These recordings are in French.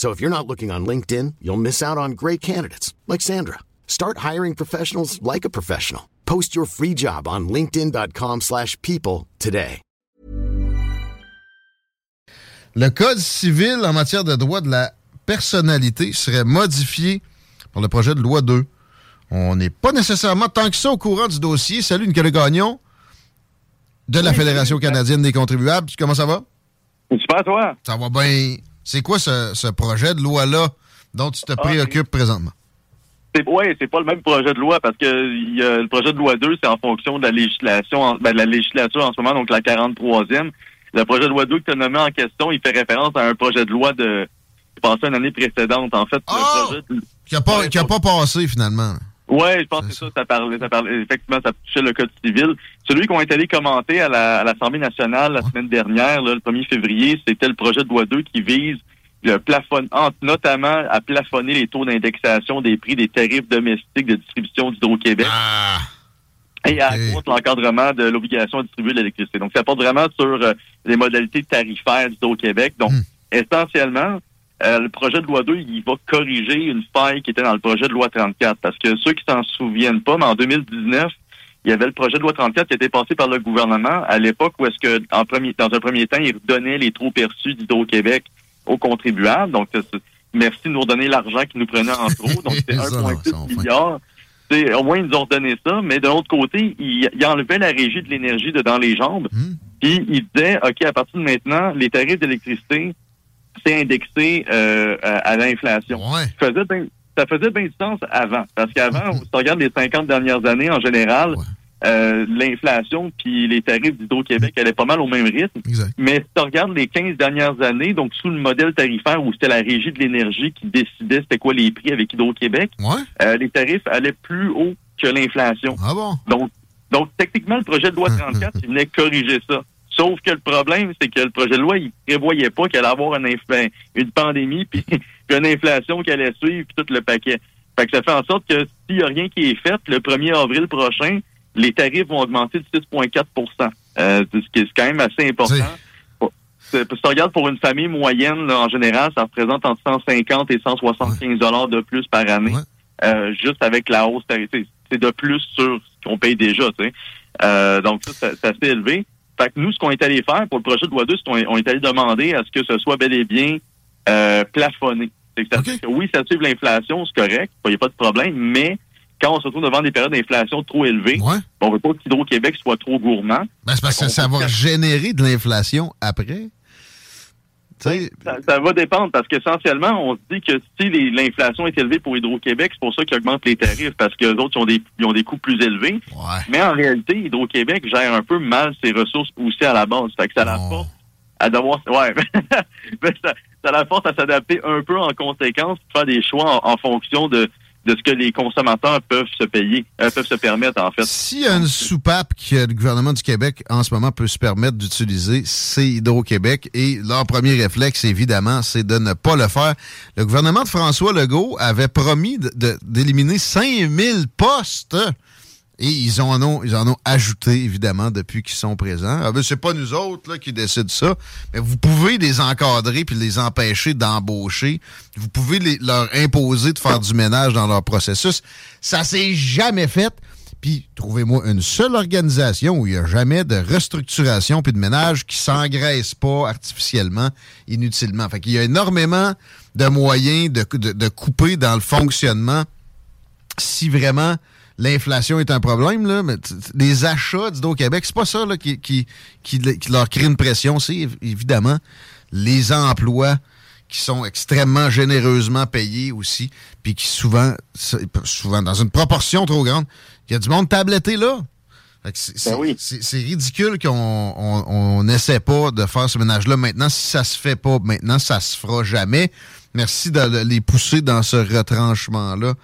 So if you're not looking on LinkedIn, you'll miss out on great candidates like Sandra. Start hiring professionals like a professional. Post your free job on linkedin.com/people today. Le code civil en matière de droit de la personnalité serait modifié par le projet de loi 2. On n'est pas nécessairement tant que ça au courant du dossier. Salut Nicolas Gagnon de la Fédération canadienne des contribuables. Comment ça va? Super, toi. Ça va bien. C'est quoi ce, ce, projet de loi-là dont tu te préoccupes présentement? Oui, c'est pas le même projet de loi parce que y a, le projet de loi 2, c'est en fonction de la législation, ben, de la législature en ce moment, donc la 43e. Le projet de loi 2 que tu as nommé en question, il fait référence à un projet de loi de passé une année précédente. En fait, oh! le projet de... qui n'a pas, a pas passé finalement. Oui, je pense que ça, ça parlait, ça parlait, effectivement, ça touchait le code civil. Celui qu'on est allé commenter à l'Assemblée nationale la semaine dernière, là, le 1er février, c'était le projet de loi 2 qui vise le plafond, notamment à plafonner les taux d'indexation des prix des tarifs domestiques de distribution d'Hydro-Québec. Ah, et à contre l'encadrement de l'obligation de distribuer de l'électricité. Donc, ça porte vraiment sur euh, les modalités tarifaires d'Hydro-Québec. Donc, Hmm. essentiellement, euh, le projet de loi 2, il va corriger une faille qui était dans le projet de loi 34. Parce que ceux qui s'en souviennent pas, mais en 2019, il y avait le projet de loi 34 qui était passé par le gouvernement à l'époque où est-ce que, en premier, dans un premier temps, il redonnait les trop perçus d'Hydro-Québec aux contribuables. Donc, merci de nous redonner l'argent qu'ils nous prenaient en trop. Donc, non, 1,6 ça, enfin. milliard. C'est- au moins, ils nous ont redonné ça. Mais de l'autre côté, il, il enlevait la régie de l'énergie de dans les jambes. Hmm. Puis, il disait, OK, à partir de maintenant, les tarifs d'électricité, c'est indexé euh, à, à l'inflation. Ouais. Ça faisait ça faisait bien du sens avant. Parce qu'avant, si tu regardes les 50 dernières années, en général, Ouais. euh, l'inflation puis les tarifs d'Hydro-Québec allaient pas mal au même rythme. Exact. Mais si tu regardes les 15 dernières années, donc sous le modèle tarifaire où c'était la régie de l'énergie qui décidait c'était quoi les prix avec Hydro-Québec, Ouais. euh, les tarifs allaient plus haut que l'inflation. Ah bon? Donc, donc, techniquement, le projet de loi 34, il venait corriger ça. Sauf que le problème, c'est que le projet de loi, il prévoyait pas qu'il allait avoir une, une pandémie, puis puis une inflation qui allait suivre, puis tout le paquet. Fait que ça fait en sorte que s'il y a rien qui est fait, le 1er avril prochain, les tarifs vont augmenter de 6,4% euh, Ce qui est quand même assez important. Si tu regardes pour une famille moyenne, là, en général, ça représente entre 150 et 175 dollars de plus par année. Ouais. Euh, juste avec la hausse tarifaire. C'est de plus sur ce qu'on paye déjà, tu sais. Euh, donc ça- c'est assez élevé. Fait que nous, ce qu'on est allé faire pour le projet de loi 2, c'est qu'on est, on est allé demander à ce que ce soit bel et bien euh, plafonné. C'est que ça que oui, ça suit l'inflation, c'est correct, il n'y a pas de problème, mais quand on se retrouve devant des périodes d'inflation trop élevées, Ouais. on veut pas qu'Hydro-Québec soit trop gourmand. Ben, c'est parce que ça va générer de l'inflation après. Ça, ça va dépendre parce qu'essentiellement, on se dit que si l'inflation est élevée pour Hydro-Québec, c'est pour ça qu'ils augmentent les tarifs parce que les autres ils ont des, ils ont des coûts plus élevés. ouais. Mais en réalité, Hydro-Québec gère un peu mal ses ressources aussi à la base. Fait que ça la force à devoir. Ouais. Ça, ça la force à s'adapter un peu en conséquence, faire des choix en, en fonction de, de ce que les consommateurs peuvent se payer, euh, peuvent se permettre en fait. S'il y a une soupape que le gouvernement du Québec en ce moment peut se permettre d'utiliser, c'est Hydro-Québec. Et leur premier réflexe, évidemment, c'est de ne pas le faire. Le gouvernement de François Legault avait promis d'éliminer 5000 postes. Et ils en ont, ils en ont ajouté, évidemment, depuis qu'ils sont présents. Ah ben, c'est pas nous autres qui décident ça, mais vous pouvez les encadrer puis les empêcher d'embaucher. Vous pouvez leur imposer de faire du ménage dans leur processus. Ça s'est jamais fait. Puis, trouvez-moi une seule organisation où il n'y a jamais de restructuration puis de ménage qui s'engraisse pas artificiellement, inutilement. Fait qu'il y a énormément de moyens de couper dans le fonctionnement si vraiment l'inflation est un problème, là, mais les achats d'Hydro-Québec, c'est pas ça là, qui, qui, qui, leur crée une pression. C'est évidemment les emplois qui sont extrêmement généreusement payés aussi, puis qui souvent, souvent dans une proportion trop grande, il y a du monde tabletté là. Ben c'est ridicule qu'on n'essaie pas de faire ce ménage-là maintenant. Si ça se fait pas maintenant, ça se fera jamais. Merci de les pousser dans ce retranchement-là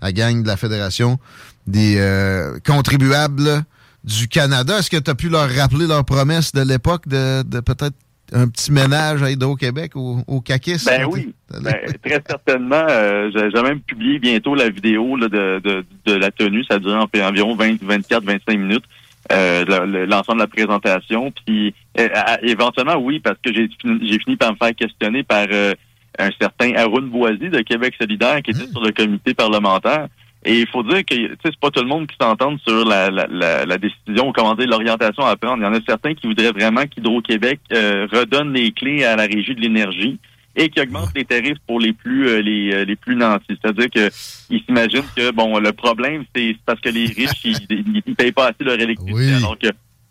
à gang de la Fédération des euh, contribuables du Canada. Est-ce que tu as pu leur rappeler leur promesse de l'époque de, peut-être un petit ménage à Hydro-Québec au, au CACIS? Ben oui, ben, très certainement. Euh, J'ai même publié bientôt la vidéo de, de, de, la tenue. Ça dure environ 20, 24, 25 minutes. Euh, l'ensemble de la présentation. Puis euh, éventuellement, oui, parce que j'ai fini par me faire questionner par euh, un certain Arun Boisy de Québec solidaire qui était mmh. sur le comité parlementaire. Et il faut dire que c'est pas tout le monde qui s'entend sur la, la, la, décision, comment dire, l'orientation à prendre. Il y en a certains qui voudraient vraiment qu'Hydro-Québec euh, redonne les clés à la régie de l'énergie et qui augmente les tarifs pour les plus euh, les, euh, les plus nantis. C'est-à-dire que ils s'imaginent que bon le problème c'est parce que les riches ils, ils, payent pas assez leur électricité alors que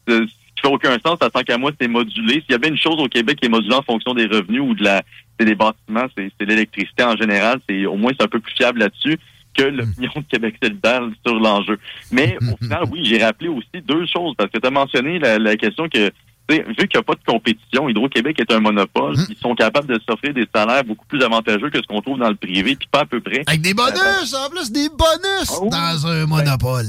ce qui fait aucun sens, tant qu'à moi, c'est modulé. S'il y a bien une chose au Québec qui est modulée en fonction des revenus ou de la c'est des bâtiments, c'est l'électricité en général, c'est au moins c'est un peu plus fiable là-dessus que l'opinion de Québec solidaire sur l'enjeu. Mais au final, oui, j'ai rappelé aussi deux choses, parce que tu as mentionné la, question que vu qu'il n'y a pas de compétition, Hydro-Québec est un monopole. Ils sont capables de s'offrir des salaires beaucoup plus avantageux que ce qu'on trouve dans le privé, puis pas à peu près. Avec des bonus, en plus, des bonus ah dans un monopole.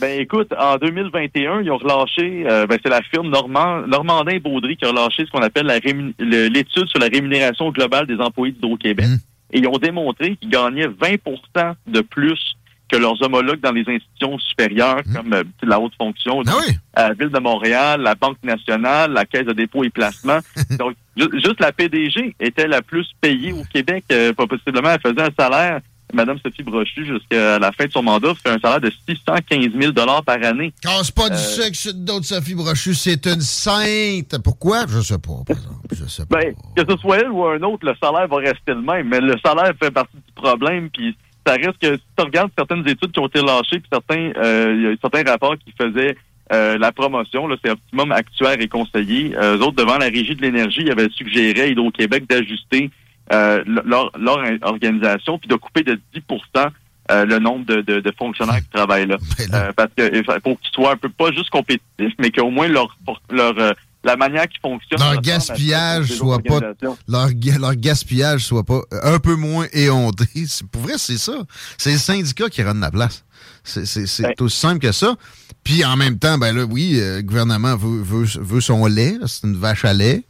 Ben, écoute, en 2021, ils ont relâché, euh, ben, c'est la firme Normand, Normandin Baudry qui a relâché ce qu'on appelle l'étude sur la rémunération globale des employés d'Hydro-Québec. Hum et ils ont démontré qu'ils gagnaient 20% de plus que leurs homologues dans les institutions supérieures, mmh. comme euh, la haute fonction, ah la Ville de Montréal, la Banque nationale, la Caisse de dépôt et placement. donc, juste la PDG était la plus payée au Québec. Euh, pas possiblement, elle faisait un salaire Madame Sophie Brochu, jusqu'à la fin de son mandat, fait un salaire de 615 000 par année. Casse pas du euh, sucre d'autres Sophie Brochu, c'est une sainte. Pourquoi? Je sais pas, par exemple. Je sais pas. Ben, que ce soit elle ou un autre, le salaire va rester le même, mais le salaire fait partie du problème, puis ça reste que si tu regardes certaines études qui ont été lâchées, puis certains, euh, il y a certains rapports qui faisaient euh, la promotion, là, c'est Optimum Actuaire et Conseiller. eux autres, devant la Régie de l'énergie, ils avaient suggéré à Hydro-Québec d'ajuster euh, leur, leur, organisation, puis de couper de 10% euh, le nombre de, de, de, fonctionnaires qui travaillent là. Ben euh, parce que pour qu'ils soient un peu pas juste compétitifs, mais qu'au moins leur leur la manière qui fonctionne. Leur gaspillage soit pas leur, leur gaspillage soit pas un peu moins éhonté. Pour vrai, c'est ça. C'est le syndicat qui rend la place. C'est ben aussi simple que ça. Puis en même temps, ben là, oui, le gouvernement veut, veut, veut son lait. C'est une vache à lait.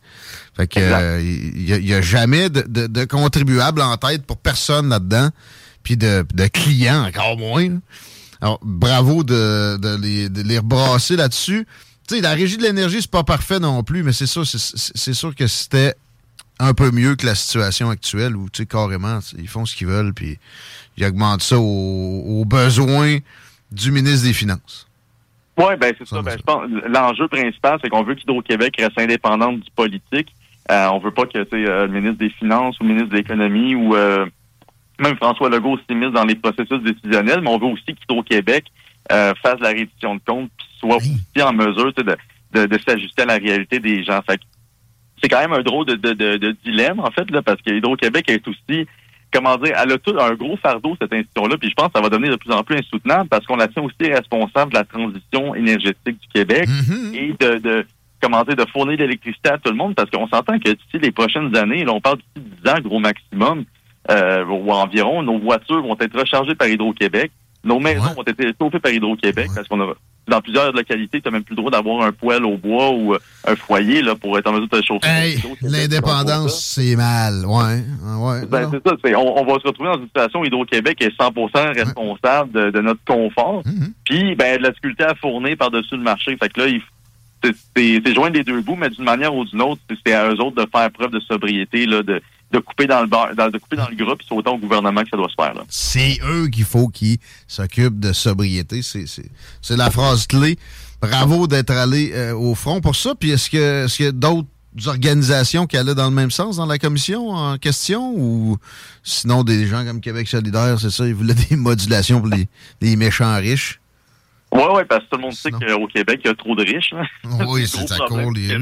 Fait que il euh, n'y a, jamais de, de, contribuable en tête pour personne là-dedans, puis de, de clients encore moins. Alors, bravo de, de, les, de les rebrasser là-dessus. Tu sais, la régie de l'énergie, c'est pas parfait non plus, mais c'est sûr, c'est sûr que c'était un peu mieux que la situation actuelle où, tu sais, carrément, ils font ce qu'ils veulent, puis ils augmentent ça aux, besoins du ministre des Finances. Oui, ben c'est ça. Ben, je pense l'enjeu principal, c'est qu'on veut qu'Hydro-Québec reste indépendante du politique. Euh, on veut pas que euh, le ministre des Finances ou le ministre de l'Économie ou euh, même François Legault s'immisce dans les processus décisionnels, mais on veut aussi qu'Hydro-Québec euh, fasse la réduction de comptes puis soit aussi en mesure de, de, de s'ajuster à la réalité des gens. c'est quand même un drôle de, de, de, dilemme, en fait, là, parce que Hydro-Québec est aussi comment dire, elle a tout un gros fardeau, cette institution-là, puis je pense que ça va devenir de plus en plus insoutenable parce qu'on la tient aussi responsable de la transition énergétique du Québec mm-hmm. et de, de, comment dire, de fournir de l'électricité à tout le monde parce qu'on s'entend que d'ici les prochaines années, là, on parle d'ici 10 ans, gros maximum, euh, ou environ, nos voitures vont être rechargées par Hydro-Québec. Nos maisons vont être chauffées par Hydro-Québec parce qu'on a dans plusieurs localités, tu n'as même plus le droit d'avoir un poêle au bois ou euh, un foyer là, pour être en mesure de te chauffer. Hey, l'indépendance, c'est mal. Ouais. ouais ben, c'est ça. On, on, va se retrouver dans une situation où Hydro-Québec est 100% responsable de, de, notre confort. Mm-hmm. Puis, ben, la difficulté à fournir par-dessus le marché. Fait que là, il c'est joindre les deux bouts, mais d'une manière ou d'une autre, c'est à eux autres de faire preuve de sobriété, là, de, de couper dans le bar, de couper dans le groupe, c'est autant au gouvernement que ça doit se faire. C'est eux qu'il faut qu'ils s'occupent de sobriété. C'est la phrase clé. Bravo d'être allé euh, au front pour ça. Puis est-ce que est-ce qu'il y a d'autres organisations qui allaient dans le même sens dans la commission en question? Ou sinon des gens comme Québec solidaire, c'est ça, ils voulaient des modulations pour les, méchants riches? Oui, oui, parce que tout le monde sait qu'au Québec, il y a trop de riches. Hein. Oui, c'est ça court les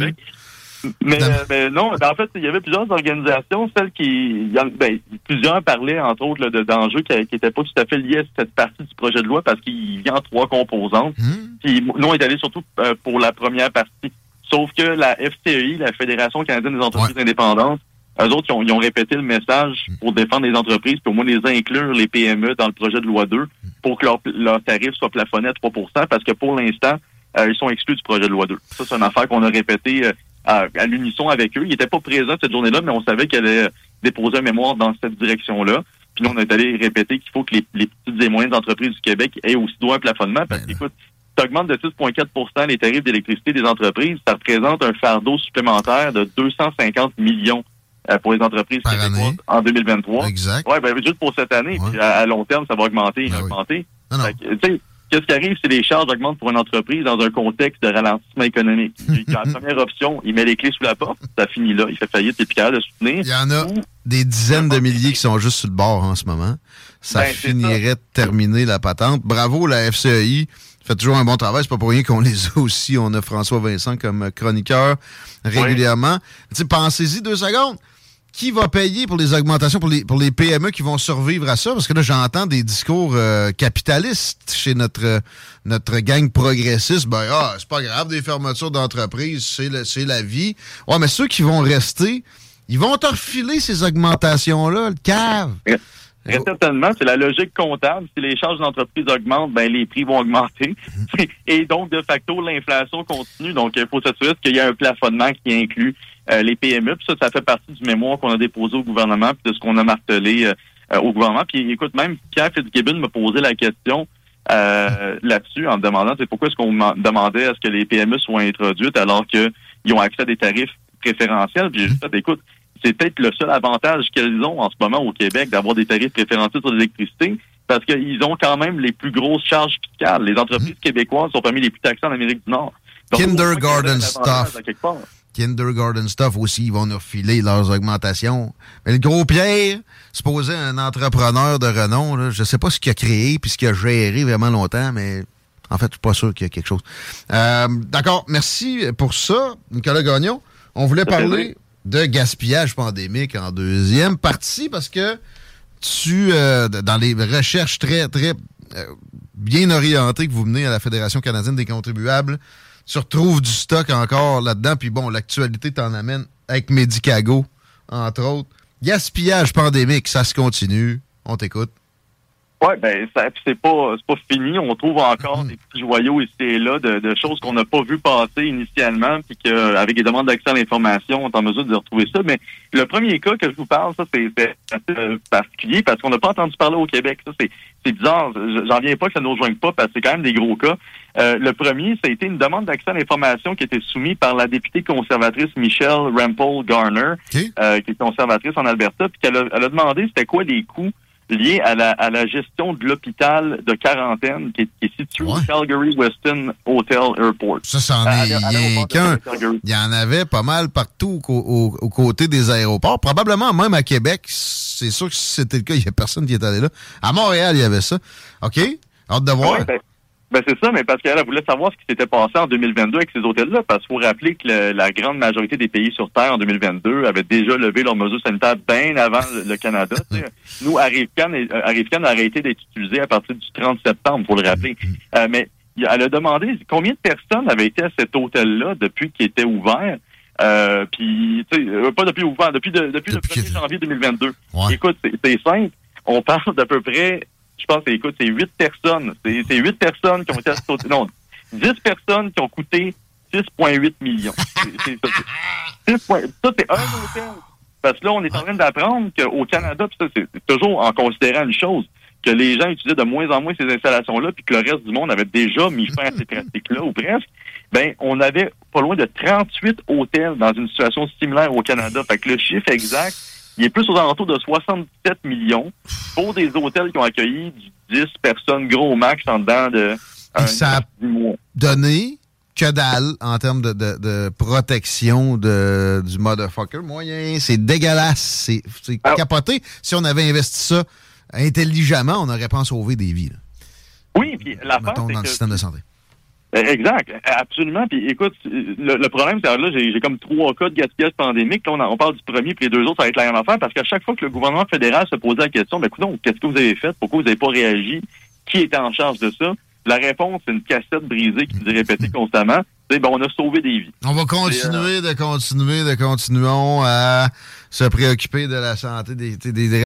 mais, mais, non, ben, en fait, il y avait plusieurs organisations, celles qui, ben, plusieurs parlaient entre autres d'enjeux qui n'étaient pas tout à fait liés à cette partie du projet de loi parce qu'il vient en trois composantes. Hmm. Puis nous, on est allé surtout euh, pour la première partie. Sauf que la FCI, la Fédération canadienne des entreprises indépendantes, eux autres, ils ont, répété le message hmm. pour défendre les entreprises, pour au moins les inclure, les PME, dans le projet de loi 2, hmm. pour que leur, leur tarif soit plafonné à 3% parce que pour l'instant, euh, ils sont exclus du projet de loi 2. Ça, c'est une affaire qu'on a répété euh, à, l'unisson avec eux. Ils n'étaient pas présents cette journée-là, mais on savait qu'elle allait déposer un mémoire dans cette direction-là. Puis nous, on est allé répéter qu'il faut que les, petites et moyennes entreprises du Québec aient aussi droit un plafonnement. Parce ben qu'écoute, tu augmentes de 6,4% les tarifs d'électricité des entreprises, ça représente un fardeau supplémentaire de 250 millions euh, pour les entreprises québécoises en 2023. Exact. Ouais, ben, juste pour cette année. Puis à, long terme, ça va augmenter, ben augmenter. Qu'est-ce qui arrive si les charges augmentent pour une entreprise dans un contexte de ralentissement économique? la première option, il met les clés sous la porte, ça finit là, il fait faillite, et puis capable de soutenir. Il y en a des dizaines de milliers qui sont juste sur le bord en ce moment. Ça ben, finirait de terminer la patente. Bravo, la FCI fait toujours un bon travail. C'est pas pour rien qu'on les a aussi. On a François Vincent comme chroniqueur régulièrement. Pensez-y deux secondes qui va payer pour les augmentations pour les, pour les PME qui vont survivre à ça? Parce que là, j'entends des discours euh, capitalistes chez notre, notre gang progressiste. Ben, ah, c'est pas grave, des fermetures d'entreprises, c'est la vie. Ouais, mais ceux qui vont rester, ils vont te refiler ces augmentations-là, le cave. Très certainement, c'est la logique comptable. Si les charges d'entreprise augmentent, ben les prix vont augmenter. Et donc, de facto, l'inflation continue. Donc, il faut s'assurer qu'il y a un plafonnement qui inclut euh, les PME. Puis ça, ça fait partie du mémoire qu'on a déposé au gouvernement, puis de ce qu'on a martelé euh, au gouvernement. Puis écoute, même Pierre Fitzgibbon me posait la question euh, là-dessus en me demandant c'est pourquoi est-ce qu'on demandait à ce que les PME soient introduites alors qu'ils ont accès à des tarifs préférentiels? Puis j'ai dit, écoute, c'est peut-être le seul avantage qu'ils ont en ce moment au Québec d'avoir des tarifs préférentiels sur l'électricité parce qu'ils ont quand même les plus grosses charges fiscales. Les entreprises mmh. québécoises sont parmi les plus taxées en Amérique du Nord. Kindergarten stuff kindergarten stuff aussi, ils vont nous refiler leurs augmentations. Mais le gros Pierre, supposé un entrepreneur de renom, là, je sais pas ce qu'il a créé puis ce qu'il a géré vraiment longtemps, mais en fait, je suis pas sûr qu'il y a quelque chose. Euh, d'accord, merci pour ça, Nicolas Gagnon. On voulait parler de gaspillage pandémique en deuxième partie parce que tu, euh, dans les recherches très, très euh, bien orientées que vous menez à la Fédération canadienne des contribuables, tu retrouves du stock encore là-dedans. Puis bon, l'actualité t'en amène avec Medicago, entre autres. Gaspillage pandémique, ça se continue. On t'écoute. Oui, ben c'est pas c'est pas fini. On trouve encore mm-hmm. des petits joyaux ici et là de, choses qu'on n'a pas vu passer initialement, puis qu'avec des demandes d'accès à l'information, on est en mesure de retrouver ça. Mais le premier cas que je vous parle, ça c'est assez particulier parce qu'on n'a pas entendu parler au Québec. Ça c'est c'est bizarre. J'en viens pas que ça ne nous rejoigne pas parce que c'est quand même des gros cas. Euh, le premier, ça a été une demande d'accès à l'information qui a été soumise par la députée conservatrice Michelle Rampel Garner, euh, qui est conservatrice en Alberta, puis qu'elle a, elle a demandé c'était quoi les coûts liés à la, à la gestion de l'hôpital de quarantaine qui est, situé au Calgary Weston Hotel Airport. Ça, c'en est qu'un. Il y en avait pas mal partout aux côtés des aéroports. Probablement même à Québec. C'est sûr que si c'était le cas, il n'y a personne qui est allé là. À Montréal, il y avait ça. OK? Hâte de voir. Ben, ben c'est ça, mais parce qu'elle voulait savoir ce qui s'était passé en 2022 avec ces hôtels-là, parce qu'il faut rappeler que la grande majorité des pays sur Terre en 2022 avaient déjà levé leurs mesures sanitaires bien avant le, Canada. Nous, Arrivcan, euh, a arrêté d'être utilisé à partir du 30 septembre, pour le rappeler. Euh, mais elle a demandé combien de personnes avaient été à cet hôtel-là depuis qu'il était ouvert. Euh, puis, tu sais, euh, pas depuis ouvert, depuis, depuis, le 1er janvier 2022. Écoute, c'est simple. On parle d'à peu près je pense, écoute, c'est huit personnes. C'est huit personnes qui ont été associées. Non, dix personnes qui ont coûté 6,8 millions. C'est ça. Ça, c'est un hôtel. Parce que là, on est en train d'apprendre qu'au Canada, ça, c'est toujours en considérant une chose, que les gens utilisaient de moins en moins ces installations-là, puis que le reste du monde avait déjà mis fin à ces pratiques-là, ou presque, ben, on avait pas loin de 38 hôtels dans une situation similaire au Canada. Fait que le chiffre exact, il est plus aux alentours de 67 millions pour des hôtels qui ont accueilli 10 personnes gros max en dedans de un, ça a donné que dalle en termes de, de, de protection de, du motherfucker moyen. C'est dégueulasse. C'est Alors- capoté. Si on avait investi ça intelligemment, on aurait pas sauvé des vies. là. Oui, puis l'affaire, Mettons dans le système de santé. Euh, Exact, absolument. Puis écoute, le, le problème, c'est que là, j'ai comme trois cas de gaspillage pandémique. Là, on, parle du premier, puis les deux autres, ça va être la même affaire, parce qu'à chaque fois que le gouvernement fédéral se posait la question, ben, écoute, qu'est-ce que vous avez fait? Pourquoi vous n'avez pas réagi? Qui était en charge de ça? La réponse, c'est une cassette brisée qui nous est répétée constamment. Ben, on a sauvé des vies. On va continuer de continuer de continuons à se préoccuper de la santé des, des, des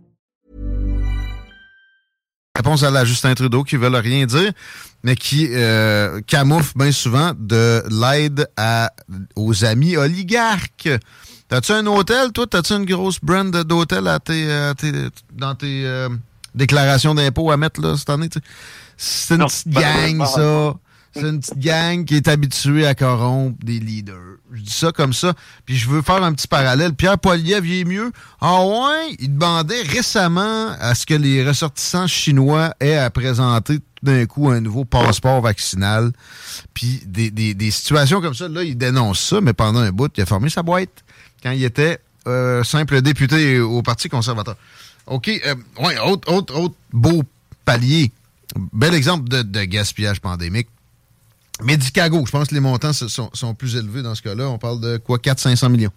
Réponse à la Justin Trudeau qui veulent rien dire, mais qui euh, camoufle bien souvent de l'aide aux amis oligarques. T'as-tu un hôtel, toi? T'as-tu une grosse brand d'hôtel à tes, à tes- dans tes euh, déclarations d'impôts à mettre là, cette année? C'est une Non, petite gang, ça. C'est une petite gang qui est habituée à corrompre des leaders. Je dis ça comme ça. Puis je veux faire un petit parallèle. Pierre Poilievre, il mieux. Ah ouais? Il demandait récemment à ce que les ressortissants chinois aient à présenter tout d'un coup un nouveau passeport vaccinal. Puis des, des- situations comme ça, là, il dénonce ça, mais pendant un bout, il a formé sa boîte quand il était euh, simple député au Parti conservateur. OK. euh, ouais, autre, autre, autre beau palier. Bel exemple de gaspillage pandémique. Medicago, je pense que les montants sont, sont plus élevés dans ce cas-là. On parle de quoi, 400-500 millions?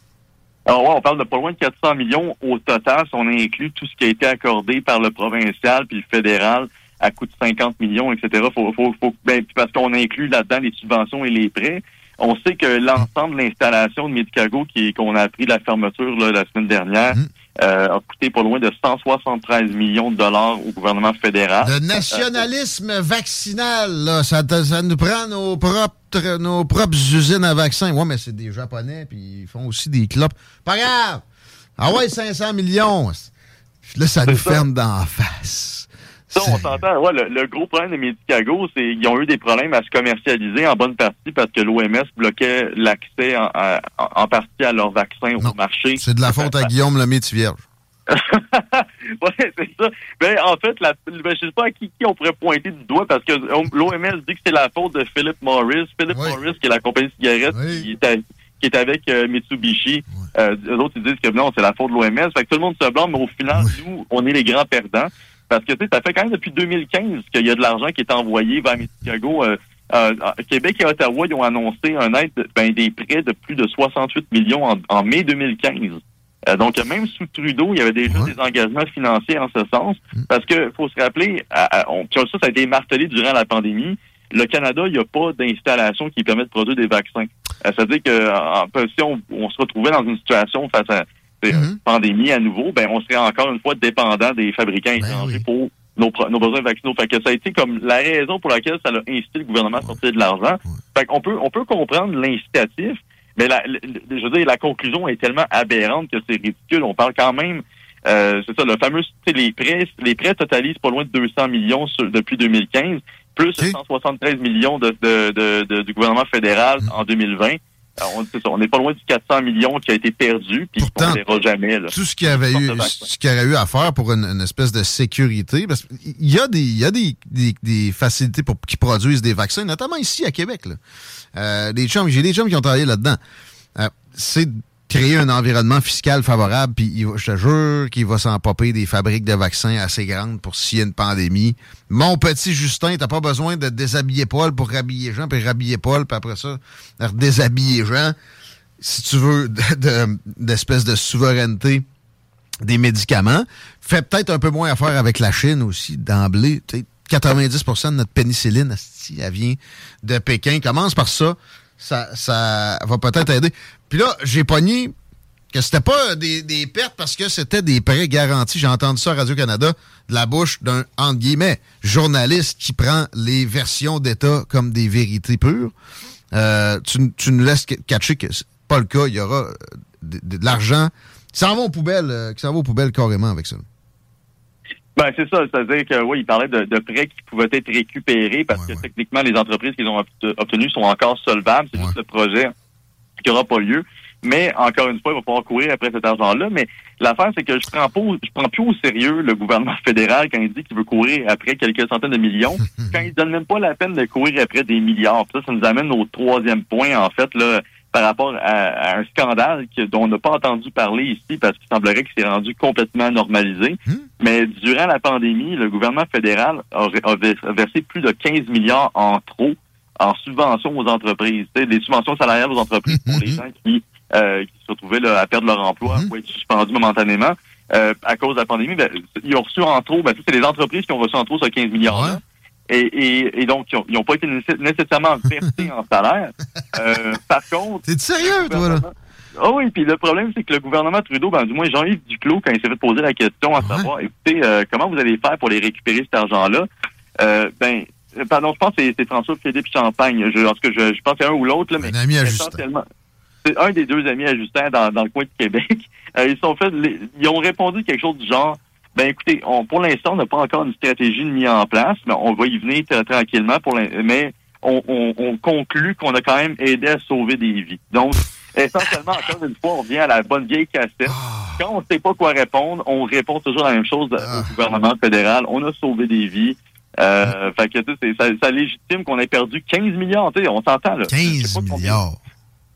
Alors ouais, on parle de pas loin de 400 millions au total si on inclut tout ce qui a été accordé par le provincial puis le fédéral à coût de 50 millions, etc. Faut, faut, faut, ben, parce qu'on inclut là-dedans les subventions et les prêts. On sait que l'ensemble de l'installation de Medicago qui qu'on a appris de la fermeture là, la semaine dernière Mhm. Euh, a coûté pas loin de 173 millions de dollars au gouvernement fédéral. Le nationalisme vaccinal, là, ça, nous prend nos propres, nos propres usines à vaccins. Ouais, mais c'est des Japonais, puis ils font aussi des clopes. Pas grave! Ah ouais, 500 millions! Puis là, ça nous ça. ferme d'en face. Ça, on s'entend. Ouais, le, le gros problème de Medicago, c'est qu'ils ont eu des problèmes à se commercialiser en bonne partie parce que l'OMS bloquait l'accès en, en partie à leurs vaccins Non, au marché. C'est de la faute à Guillaume le vierge. ouais, c'est ça. Ben, en fait, la, ben, je sais pas à qui, qui on pourrait pointer du doigt parce que l'OMS dit que c'est la faute de Philip Morris. Philip Oui. Morris, qui est la compagnie de cigarettes Oui. qui, est à- qui est avec euh, Mitsubishi. Euh, eux autres, ils disent que non, c'est la faute de l'OMS. Fait que tout le monde se blâme, mais au final, Oui. nous, on est les grands perdants. Parce que, tu sais, ça fait quand même depuis 2015 qu'il y a de l'argent qui est envoyé vers Medicago. Euh, euh, Québec et Ottawa, ils ont annoncé un aide, de- ben, des prêts de plus de 68 millions en, en mai 2015. Euh, donc, même sous Trudeau, il y avait déjà Ouais. des engagements financiers en ce sens. Parce que faut se rappeler, à- à- on- puis ça, ça a été martelé durant la pandémie. Le Canada, il n'y a pas d'installation qui permet de produire des vaccins. C'est-à-dire que en, si on, on se retrouvait dans une situation face à Mhm. pandémie à nouveau, ben on serait encore une fois dépendant des fabricants Ben étrangers oui. pour nos, besoins vaccinaux. Fait que ça a été comme la raison pour laquelle ça a incité le gouvernement à sortir de l'argent. Fait qu'on peut on peut comprendre l'incitatif, mais la, le- je veux dire, la conclusion est tellement aberrante que c'est ridicule. On parle quand même euh, c'est ça, le fameux, les prêts, les prêts totalisent pas loin de 200 millions sur- depuis 2015, plus Ok. 173 millions de, de- de- de- du gouvernement fédéral Mm. en 2020. Alors, on, c'est ça, on n'est pas loin du 400 millions qui a été perdu, puis Pourtant, on ne verra jamais. Là. tout ce qu'il y avait eu, ce qu'il aurait eu à faire pour une, une espèce de sécurité, parce qu'il y a des, il y a des, des, des facilités pour qui produisent des vaccins, notamment ici à Québec. Là. Euh, des chums, j'ai des chums qui ont travaillé là-dedans. Euh, c'est créer un environnement fiscal favorable, puis je te jure qu'il va s'en popper des fabriques de vaccins assez grandes pour s'il y a une pandémie. Mon petit Justin, t'as pas besoin de déshabiller Paul pour rhabiller Jean, puis rhabiller Paul, puis après ça, déshabiller Jean. Si tu veux d'espèce de, souveraineté des médicaments, fait peut-être un peu moins affaire avec la Chine aussi, d'emblée. 90% de notre pénicilline, elle vient de Pékin. Commence par. Ça, ça va peut-être aider. Puis là, j'ai pogné que c'était pas des, pertes parce que c'était des prêts garantis. J'ai entendu ça à Radio-Canada de la bouche d'un, entre guillemets, journaliste qui prend les versions d'État comme des vérités pures. Euh, tu, tu, nous laisses catcher que c'est pas le cas. Il y aura euh, de, de l'argent qui s'en va aux poubelles, euh, qui s'en va aux poubelles carrément avec ça. Ben, c'est ça. C'est-à-dire que, oui, il parlait de, prêts qui pouvaient être récupérés parce que techniquement, les entreprises qu'ils ont obtenues sont encore solvables. C'est juste le projet qui n'aura pas lieu. Mais, encore une fois, il va falloir courir après cet argent-là. Mais l'affaire, c'est que je prends pas, je prends plus au sérieux le gouvernement fédéral quand il dit qu'il veut courir après quelques centaines de millions, quand il donne même pas la peine de courir après des milliards. ça, ça nous amène au troisième point, en fait, là, par rapport à, un scandale dont on n'a pas entendu parler ici parce qu'il semblerait qu'il s'est rendu complètement normalisé. Hmm? Mais durant la pandémie, le gouvernement fédéral a, versé plus de 15 milliards en trop en subventions aux entreprises, des subventions salariales aux entreprises pour les gens qui, euh, qui se retrouvaient à perdre leur emploi hmm. ou être suspendus momentanément. Euh, à cause de la pandémie, ben, ils ont reçu en trop, ben, c'est les entreprises qui ont reçu en trop ce 15 milliards et, et, et, donc, ils n'ont pas été nécessairement versés en salaire. Euh, par contre... T'es sérieux, toi, là? Ah oui, puis le problème, c'est que le gouvernement Trudeau, ben, du moins Jean-Yves Duclos, quand il s'est fait poser la question à savoir, écoutez, euh, comment vous allez faire pour les récupérer cet argent-là? Euh, ben, pardon, je pense que c'est François-Philippe Champagne. Je, en tout cas, je, je pense que c'est un ou l'autre, mais... Un ami à Justin. C'est un des deux amis à Justin dans, dans le coin de Québec. Euh, ils sont fait, ils ont répondu quelque chose du genre, ben écoutez, on, pour l'instant, on n'a pas encore une stratégie mise en place, mais on va y venir tranquillement. Pour mais on, on, conclut qu'on a quand même aidé à sauver des vies. Donc, essentiellement, encore une fois, on vient à la bonne vieille cassette. Ah. Quand on ne sait pas quoi répondre, on répond toujours la même chose ah. au gouvernement fédéral. On a sauvé des vies. Euh, fait que ça, ça légitime qu'on ait perdu 15 milliards. On s'entend là. 15 milliards.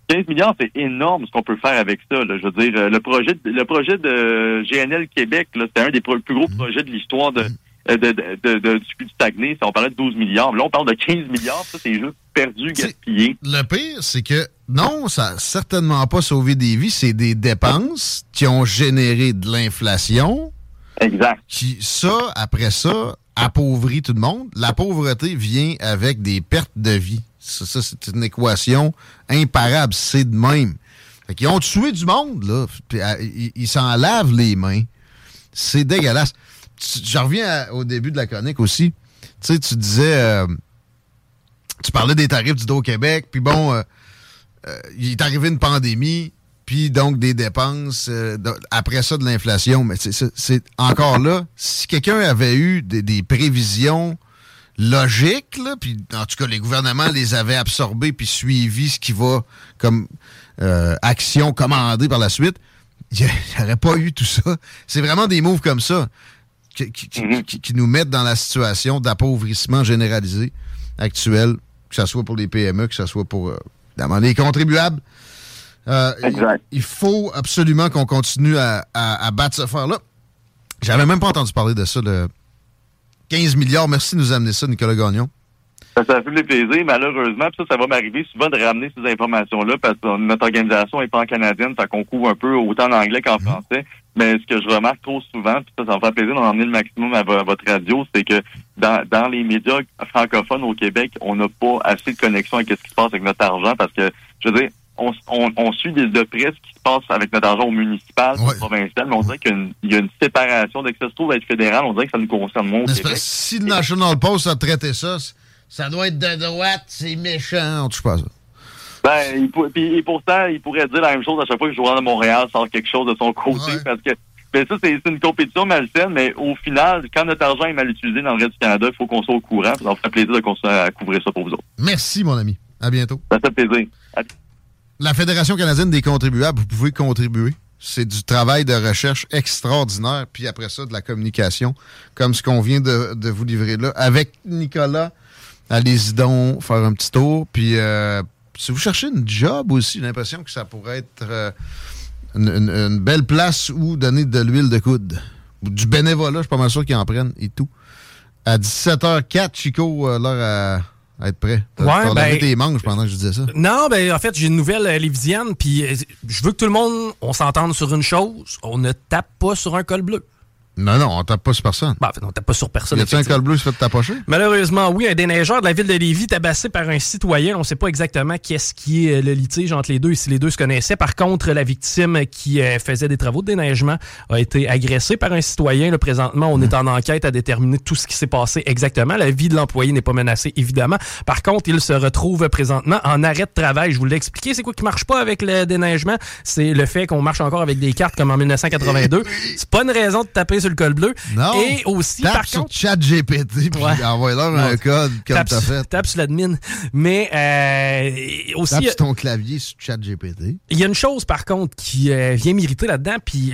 15 milliards, c'est énorme ce qu'on peut faire avec ça. Là. Je veux dire, euh, le projet, le projet de GNL Québec, c'est un des plus gros mm. projets de l'histoire de, mm. de, de, de, du Saguenay. On parlait de 12 milliards. Là, on parle de 15 milliards. Ça, c'est juste perdu, gaspillé. Le pire, c'est que non, ça n'a certainement pas sauvé des vies. C'est des dépenses qui ont généré de l'inflation. Exact. Qui, ça, après ça, appauvrit tout le monde. La pauvreté vient avec des pertes de vie. Ça, c'est une équation imparable. C'est de même. Ils ont tué du monde, là. Ah, ils s'en lavent les mains. C'est dégueulasse. Je reviens au début de la chronique aussi. Tu sais, tu disais... Euh, tu parlais des tarifs du Do-Québec, puis bon, euh, euh, il est arrivé une pandémie, puis donc des dépenses, après ça de l'inflation. Mais c'est encore là, si quelqu'un avait eu des prévisions logique, là, puis en tout cas, les gouvernements les avaient absorbés puis suivi ce qui va comme euh, action commandée par la suite, il n'y aurait pas eu tout ça. C'est vraiment des moves comme ça mm-hmm. qui, nous mettent dans la situation d'appauvrissement généralisé actuel, que ce soit pour les PME, que ce soit pour euh, les contribuables. Euh, il, faut absolument qu'on continue à, à, battre ce fer-là. J'avais même pas entendu parler de ça, le, 15 milliards. Merci de nous amener ça, Nicolas Gagnon. Ça, ça fait plaisir, malheureusement. ça, ça va m'arriver souvent de ramener ces informations-là parce que notre organisation est pas en canadienne, ça qu'on couvre un peu autant en anglais qu'en mhm. français. Mais ce que je remarque trop souvent, puis ça, ça me fait plaisir d'en emmener le maximum à, votre radio, c'est que dans, dans les médias francophones au Québec, on n'a pas assez de connexion avec ce qui se passe avec notre argent parce que, je veux dire, on, suit de près ce qui se passe avec notre argent au municipal, au provincial, mais on dirait qu'il y, a une séparation. Dès que ça se trouve être fédéral, on dirait que ça nous concerne moins Si le National Post a traité ça, ça doit être de droite, c'est méchant. On touche pas ça. Ben, et pourtant, il pourrait dire la même chose à chaque fois que le Journal de Montréal sort quelque chose de son côté, parce que ben ça, c'est une compétition malsaine, mais au final, quand notre argent est mal utilisé dans le reste du Canada, il faut qu'on soit au courant. Ça ferait plaisir de continuer à couvrir ça pour vous autres. Merci, mon ami. À bientôt. Ça fait plaisir la Fédération canadienne des contribuables, vous pouvez contribuer. C'est du travail de recherche extraordinaire, puis après ça, de la communication, comme ce qu'on vient de, vous livrer là. Avec Nicolas, allez-y donc faire un petit tour. Puis euh, si vous cherchez une job aussi, j'ai l'impression que ça pourrait être euh, une, une- une belle place où donner de l'huile de coude. Ou du bénévolat, je suis pas mal sûr qu'ils en prennent et tout. À 17h04, Chico, euh, l'heure à être prêt. T'as Ouais, ben- tes manches pendant que je disais ça. Non, ben en fait, j'ai une nouvelle euh, lévisienne, puis euh, je veux que tout le monde, on s'entende sur une chose, on ne tape pas sur un col bleu. Non, non, on tape pas sur personne. Ben, en fait, on tape pas sur personne. Y a-tu un col bleu qui se fait tapocher? Malheureusement, oui, un déneigeur de la ville de Lévis tabassé par un citoyen. On ne sait pas exactement qu'est-ce qui est le litige entre les deux et si les deux se connaissaient. Par contre, la victime qui euh, faisait des travaux de déneigement a été agressée par un citoyen. Là, présentement, on est en enquête à déterminer tout ce qui s'est passé exactement. La vie de l'employé n'est pas menacée, évidemment. Par contre, il se retrouve présentement en arrêt de travail. Je vous l'ai expliqué. C'est quoi qui marche pas avec le déneigement? C'est le fait qu'on marche encore avec des cartes comme en 1982. C'est pas une raison de taper sur le col bleu. Non. Et aussi, Tape par sur contre... ChatGPT puis Ouais. envoie-leur un code comme t'as fait. tape sur l'admin. Mais euh, aussi, Tape sur ton clavier sur ChatGPT. il y a une chose par contre qui euh, vient m'irriter là-dedans, puis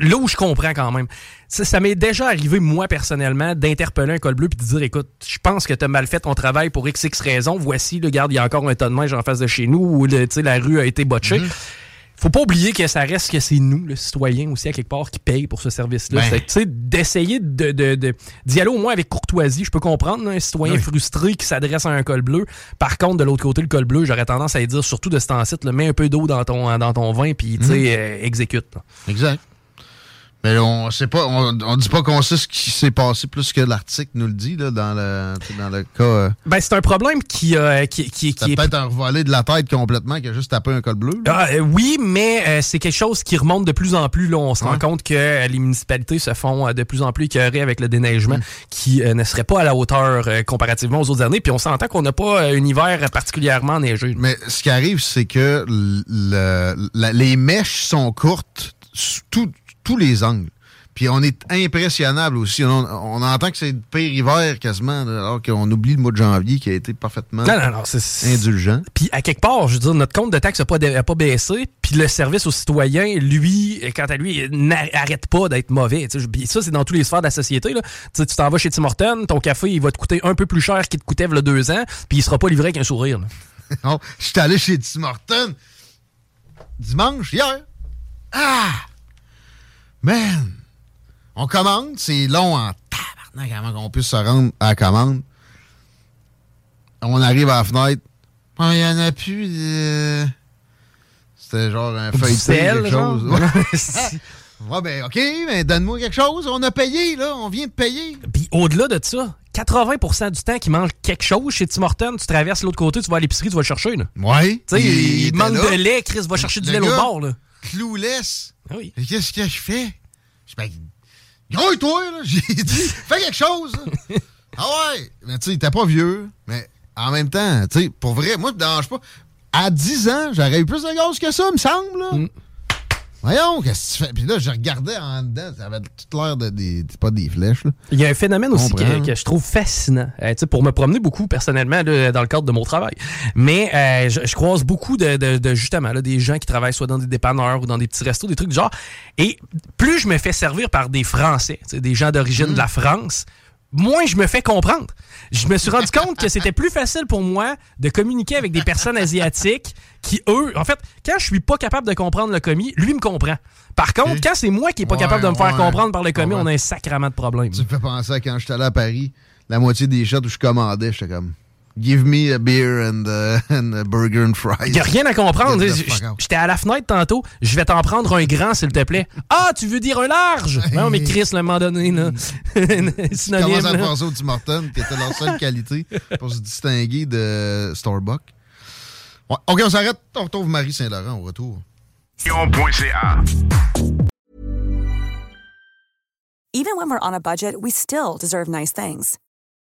là où je comprends quand même, ça, ça m'est déjà arrivé moi personnellement d'interpeller un col bleu puis de dire écoute, je pense que tu as mal fait ton travail pour x x raisons. Voici, le garde, il y a encore un tas de neige en face de chez nous sais, la rue a été botchée. Mhm. Faut pas oublier que ça reste que c'est nous, le citoyen aussi, à quelque part, qui paye pour ce service-là. Ben. Tu sais, d'essayer de, de, de- d'y aller au moins avec courtoisie. Je peux comprendre, là, un citoyen Oui. frustré qui s'adresse à un col bleu. Par contre, de l'autre côté, le col bleu, j'aurais tendance à lui dire, surtout de ce temps-ci, mets un peu d'eau dans ton, dans ton vin, puis tu sais, Mhm. euh, exécute. là. Exact. Mais on sait pas, on, on dit pas qu'on sait ce qui s'est passé plus que l'article nous le dit là, dans le dans le cas. euh, Ben, c'est un problème qui, euh, qui, qui, est peut-être un revolé de la tête complètement qui a juste tapé un col bleu. Ah, euh, oui, mais euh, c'est quelque chose qui remonte de plus en plus. Là. On se rend compte que les municipalités se font de plus en plus écœurer avec le déneigement Mm. qui ne serait pas à la hauteur comparativement aux autres années. Puis on s'entend qu'on n'a pas un hiver particulièrement neigeux. Mais ce qui arrive, c'est que l- le- la- les mèches sont courtes tout- tous les angles. Puis on est impressionnable aussi. On, on entend que c'est le pire hiver quasiment, alors qu'on oublie le mois de janvier qui a été parfaitement Non, non, non. indulgent. Puis à quelque part, je veux dire, notre compte de taxe n'a pas, a pas baissé, puis le service aux citoyens, lui, quant à lui, n'arrête pas d'être mauvais. ça, c'est dans tous les sphères de la société. Là. Tu t'en vas chez Tim Hortons, ton café, il va te coûter un peu plus cher qu'il te coûtait il y a deux ans, puis il sera pas livré avec un sourire. Oh, je suis allé chez Tim Hortons dimanche, hier. Ah! Man! On commande, c'est long en tabarnak avant qu'on puisse se rendre à la commande. On arrive à la fenêtre. Ah, Il y en a plus de... C'était genre un feuilleté, sel, quelque genre? chose. Ouais. Ouais, ben, OK, mais donne-moi quelque chose. On a payé, là. On vient de payer. Puis au-delà de ça, 80% du temps qu'il mange quelque chose chez Tim Hortons, tu traverses l'autre côté, tu vas à l'épicerie, tu vas le chercher. Là. Ouais. Tu sais, il, manque là. de lait, Chris va chercher du lait au bord. Là. Clouless. Ah oui. Qu'est-ce que je fais? Je ben, grouille-toi, là. J'ai dit, fais quelque chose. là. ah ouais. Mais tu sais, était pas vieux. Mais en même temps, tu sais, pour vrai, moi, ça me dérange pas. À 10 ans, j'aurais eu plus de gaz que ça, me semble, là. Mm. Voyons, qu'est-ce que tu fais? Puis là, je regardais en dedans, ça avait toute l'air de des. pas des flèches, là. Il y a un phénomène aussi que, que je trouve fascinant, euh, tu sais, pour me promener beaucoup personnellement là, dans le cadre de mon travail. Mais euh, je, je croise beaucoup de, de- de, justement là, des gens qui travaillent soit dans des dépanneurs ou dans des petits restos, des trucs du genre. Et plus je me fais servir par des Français, tu sais, des gens d'origine de la France, moins je me fais comprendre. Je me suis rendu compte que c'était plus facile pour moi de communiquer avec des personnes asiatiques qui, eux, en fait, quand je suis pas capable de comprendre le commis, lui me comprend. Par contre, quand c'est moi qui est pas Ouais, capable de me faire ouais. comprendre par le commis, Ouais. on a un sacrament de problème. Tu me fais penser à quand j'étais allé à Paris, la moitié des shots où je commandais, j'étais comme. Give me a beer and, uh, and a burger and fries. Il n'y a rien à comprendre. J'étais à la fenêtre tantôt. Je vais t'en prendre un grand, s'il te plaît. Ah, tu veux dire un large? Non, mais Chris, à un moment donné, là. Synonyme. commence à là. faire ça au Tim Hortons, qui était leur seule qualité pour se distinguer de Starbucks. Ouais, OK, on s'arrête. On retrouve Marie Saint-Laurent au retour. Even when we're on a budget, we still deserve nice things.